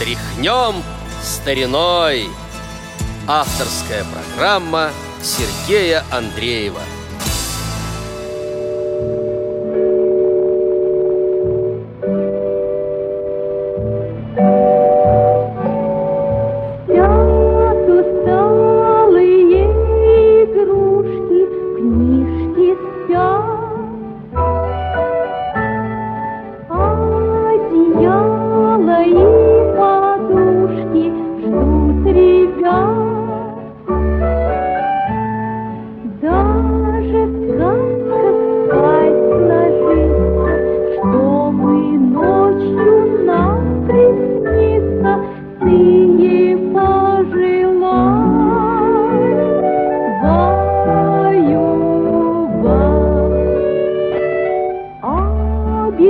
Тряхнем стариной. Авторская программа Сергея Андреева –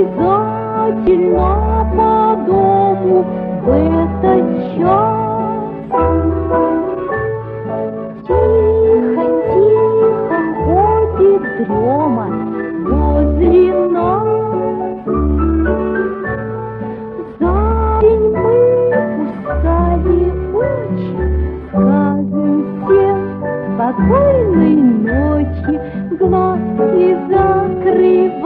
обязательно по дому в этот час. Тихо, тихо ходит дрема возле нас. За день мы устали очень, скажем всем спокойной ночи, глазки закрыв.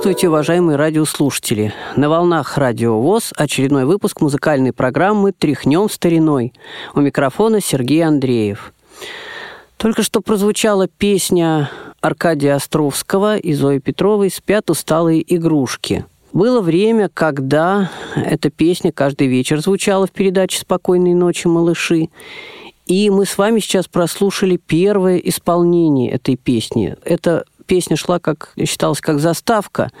Здравствуйте, уважаемые радиослушатели! На волнах Радио ВОЗ очередной выпуск музыкальной программы «Тряхнем стариной». У микрофона Сергей Андреев. Только что прозвучала песня Аркадия Островского и Зои Петровой «Спят усталые игрушки». Было время, когда эта песня каждый вечер звучала в передаче «Спокойной ночи, малыши». И мы с вами сейчас прослушали первое исполнение этой песни. Это песня шла, как считалось, как заставка.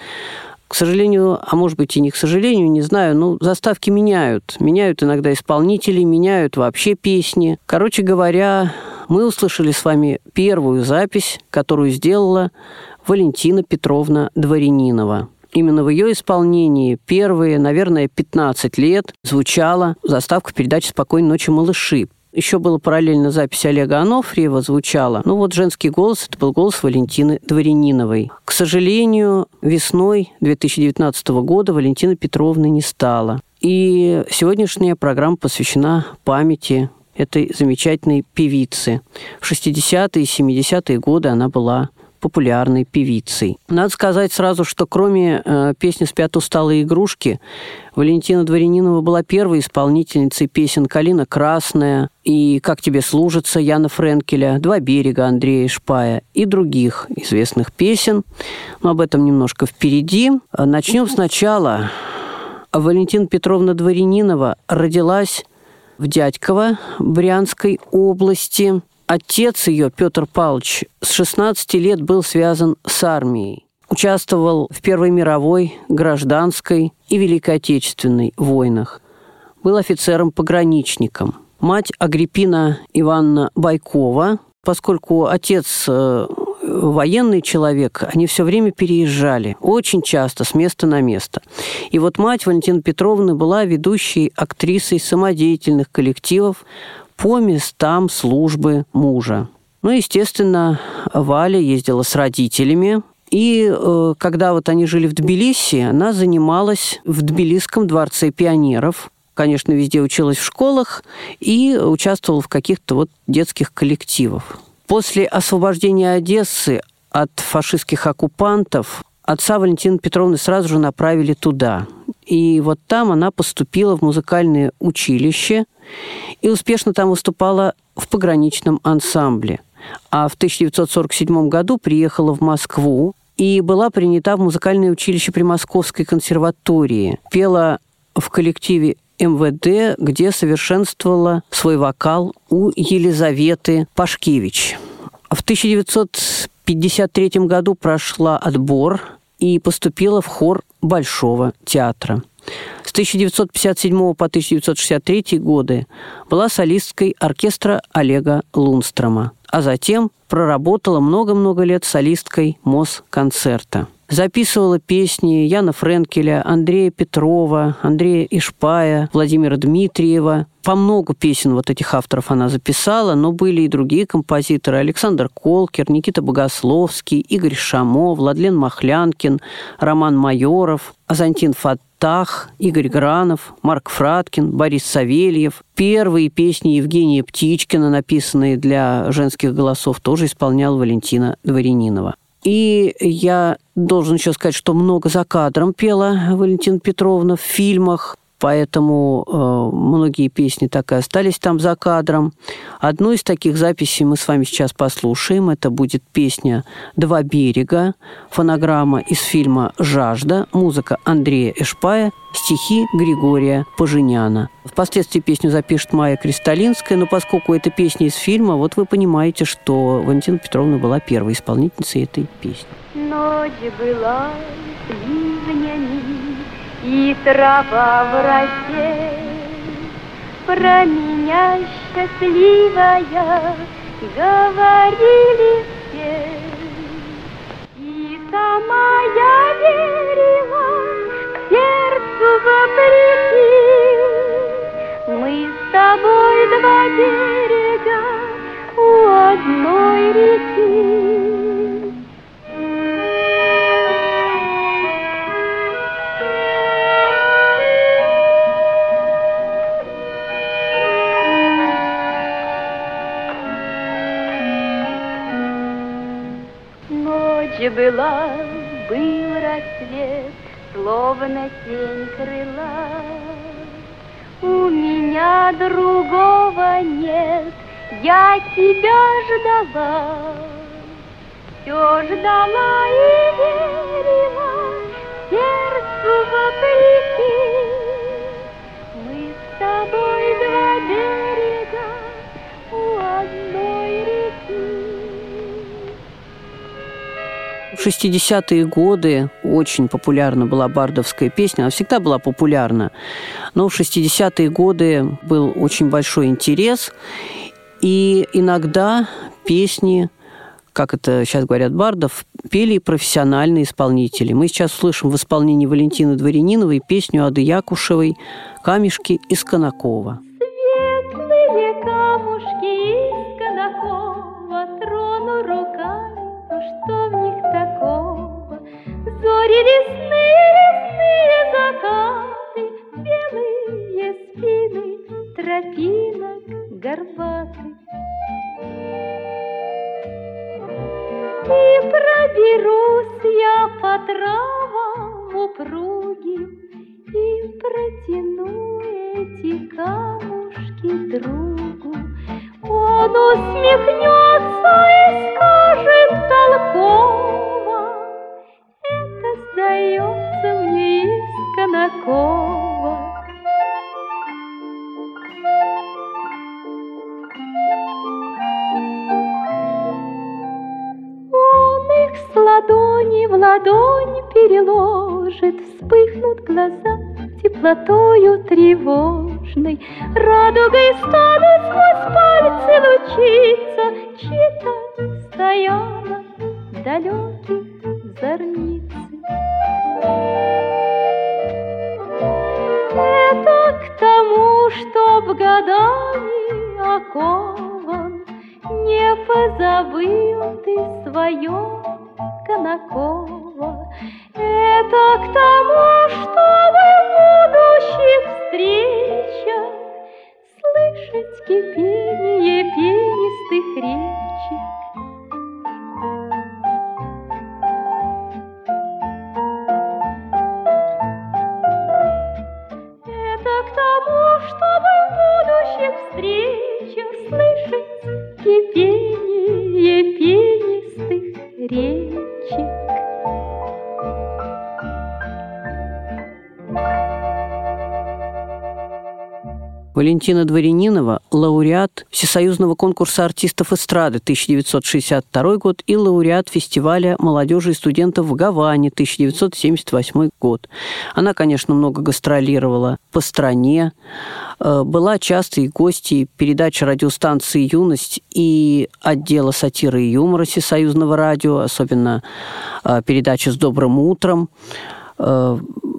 К сожалению, а может быть и не к сожалению, не знаю, но заставки меняют. Меняют иногда исполнителей, меняют вообще песни. Короче говоря, мы услышали с вами первую запись, которую сделала Валентина Петровна Дворянинова. Именно в ее исполнении первые, наверное, 15 лет звучала заставка передачи «Спокойной ночи, малыши». Еще была параллельно запись Олега Анофриева звучала. Ну вот женский голос, это был голос Валентины Дворяниновой. К сожалению, весной 2019 года Валентина Петровна не стала. И сегодняшняя программа посвящена памяти этой замечательной певицы. В 60-е и 70-е годы она была популярной певицей. Надо сказать сразу, что кроме э, песни «Спят усталые игрушки», Валентина Дворянинова была первой исполнительницей песен «Калина красная» и «Как тебе служится» Яна Френкеля, «Два берега» Андрея Шпая и других известных песен. Но об этом немножко впереди. Начнем сначала. Валентина Петровна Дворянинова родилась в Дядьково Брянской области Отец ее, Петр Павлович, с 16 лет был связан с армией. Участвовал в Первой мировой, гражданской и Великой Отечественной войнах. Был офицером-пограничником. Мать Агриппина Ивановна Байкова, поскольку отец э, военный человек, они все время переезжали, очень часто, с места на место. И вот мать Валентина Петровна была ведущей актрисой самодеятельных коллективов по местам службы мужа. Ну, естественно, Валя ездила с родителями, и э, когда вот они жили в Тбилиси, она занималась в Тбилисском дворце пионеров. Конечно, везде училась в школах и участвовала в каких-то вот детских коллективах. После освобождения Одессы от фашистских оккупантов отца Валентины Петровны сразу же направили туда. И вот там она поступила в музыкальное училище и успешно там выступала в пограничном ансамбле. А в 1947 году приехала в Москву и была принята в музыкальное училище при Московской консерватории. Пела в коллективе МВД, где совершенствовала свой вокал у Елизаветы Пашкевич. В 1953 году прошла отбор и поступила в хор Большого театра. С 1957 по 1963 годы была солисткой оркестра Олега Лунстрома, а затем проработала много-много лет солисткой Москонцерта. Записывала песни Яна Френкеля, Андрея Петрова, Андрея Ишпая, Владимира Дмитриева. По много песен вот этих авторов она записала, но были и другие композиторы. Александр Колкер, Никита Богословский, Игорь Шамо, Владлен Махлянкин, Роман Майоров, Азантин Фаттах, Игорь Гранов, Марк Фраткин, Борис Савельев. Первые песни Евгения Птичкина, написанные для женских голосов, тоже исполнял Валентина Дворянинова. И я должен еще сказать, что много за кадром пела Валентина Петровна в фильмах, поэтому э, многие песни так и остались там за кадром. Одну из таких записей мы с вами сейчас послушаем. Это будет песня «Два берега», фонограмма из фильма «Жажда», музыка Андрея Эшпая, стихи Григория Поженяна. Впоследствии песню запишет Майя Кристалинская, но поскольку это песня из фильма, вот вы понимаете, что Валентина Петровна была первой исполнительницей этой песни. Ночь была и трава в росе. Про меня счастливая говорили все. И сама я верила, рассвет, словно тень крыла. У меня другого нет, я тебя ждала. Все ждала и верила, сердцу вопреки. Мы с тобой два берега у одной реки. В 60-е годы очень популярна была бардовская песня. Она всегда была популярна. Но в 60-е годы был очень большой интерес. И иногда песни, как это сейчас говорят бардов, пели профессиональные исполнители. Мы сейчас слышим в исполнении Валентины Дворяниновой песню Ады Якушевой «Камешки из Конакова». Лесные, лесные закаты, Белые спины тропинок горбатых. И проберусь я по травам упругим И протяну эти камушки другу. Он усмехнется глаза теплотою тревожной, Радугой станут сквозь пальцы лучиться, Чьи-то стояла далеких зорниц. Это к тому, чтоб годами окован, Не позабыл ты свое Конакова. Это к тому, чтобы будущих встречах Слышать кипение пенистых речек. Валентина Дворянинова – лауреат Всесоюзного конкурса артистов эстрады 1962 год и лауреат фестиваля молодежи и студентов в Гаване 1978 год. Она, конечно, много гастролировала по стране, э, была частой гостьей передач радиостанции «Юность» и отдела сатиры и юмора Всесоюзного радио, особенно э, передачи «С добрым утром». Э,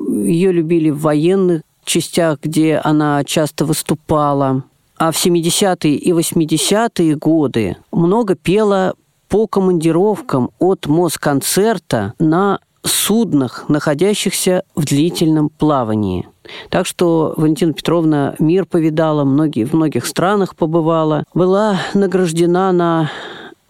Ее любили в военных частях, где она часто выступала. А в 70-е и 80-е годы много пела по командировкам от Москонцерта на суднах, находящихся в длительном плавании. Так что Валентина Петровна мир повидала, многие, в многих странах побывала, была награждена на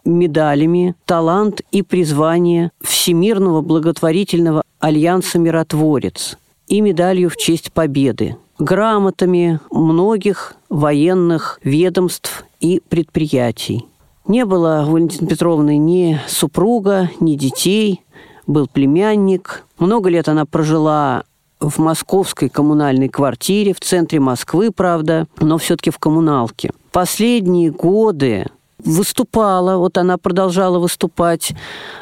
медалями «Талант и призвание Всемирного благотворительного альянса «Миротворец» и медалью в честь победы, грамотами многих военных ведомств и предприятий. Не было у Валентины Петровны ни супруга, ни детей, был племянник. Много лет она прожила в московской коммунальной квартире, в центре Москвы, правда, но все-таки в коммуналке. Последние годы выступала, вот она продолжала выступать.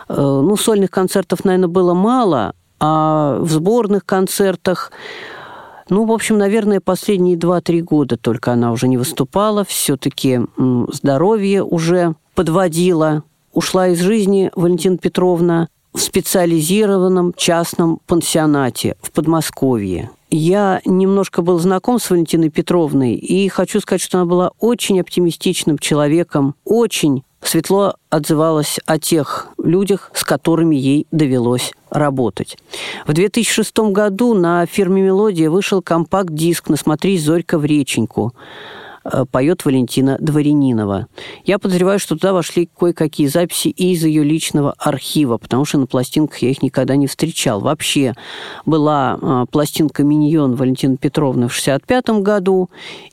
Э, ну, сольных концертов, наверное, было мало, а в сборных концертах ну, в общем, наверное, последние 2-3 года только она уже не выступала. Все-таки здоровье уже подводила. Ушла из жизни Валентина Петровна в специализированном частном пансионате в Подмосковье. Я немножко был знаком с Валентиной Петровной, и хочу сказать, что она была очень оптимистичным человеком, очень светло отзывалась о тех людях, с которыми ей довелось работать. В 2006 году на фирме «Мелодия» вышел компакт-диск «Насмотрись, Зорька, в реченьку». Э, поет Валентина Дворянинова. Я подозреваю, что туда вошли кое-какие записи и из ее личного архива, потому что на пластинках я их никогда не встречал. Вообще была э, пластинка «Миньон» Валентины Петровны в 65 году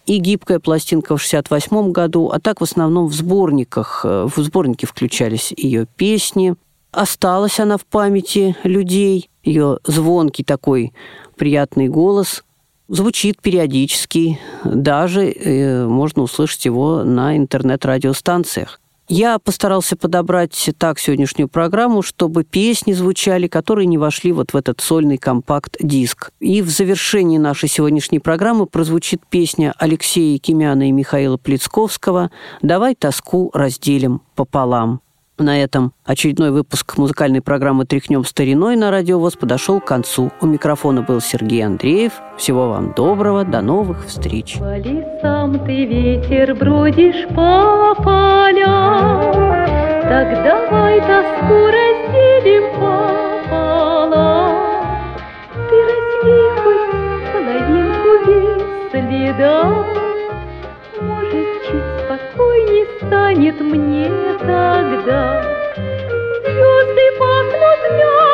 и гибкая пластинка в 68 году, а так в основном в сборниках, э, в сборнике включались ее песни. Осталась она в памяти людей, ее звонкий такой приятный голос – звучит периодически, даже э, можно услышать его на интернет-радиостанциях. Я постарался подобрать так сегодняшнюю программу, чтобы песни звучали, которые не вошли вот в этот сольный компакт-диск. И в завершении нашей сегодняшней программы прозвучит песня Алексея Кимяна и Михаила Плецковского «Давай тоску разделим пополам». На этом очередной выпуск музыкальной программы «Тряхнем стариной» на Радио ВОЗ подошел к концу. У микрофона был Сергей Андреев. Всего вам доброго, до новых встреч. По лесам ты ветер бродишь по полям, Так давай тоску разделим пополам. Ты разлей хоть половинку без следа, станет мне тогда. Звезды пахнут мятою,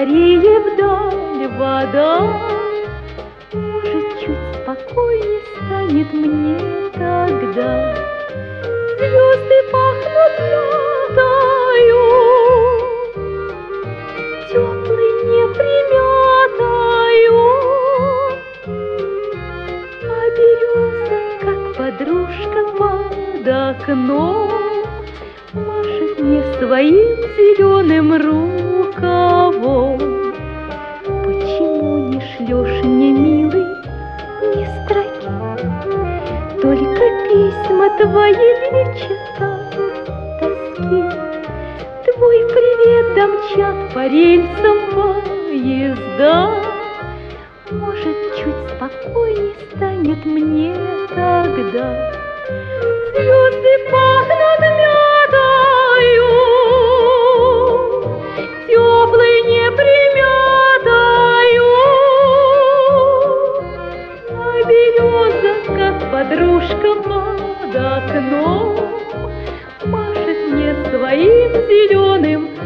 скорее вдаль, вода. Может, чуть спокойнее станет мне тогда. Звезды пахнут мятою, теплой неприметою. подружка под окном Машет мне своим зеленым рукавом. Почему не шлешь мне, милый, ни строки? Только письма твои лечат тоски. Твой привет домчат по рельсам поезда. Может, чуть спокойней станет мне тогда. Звезды пахнут. Пташка под окном машет мне своим зеленым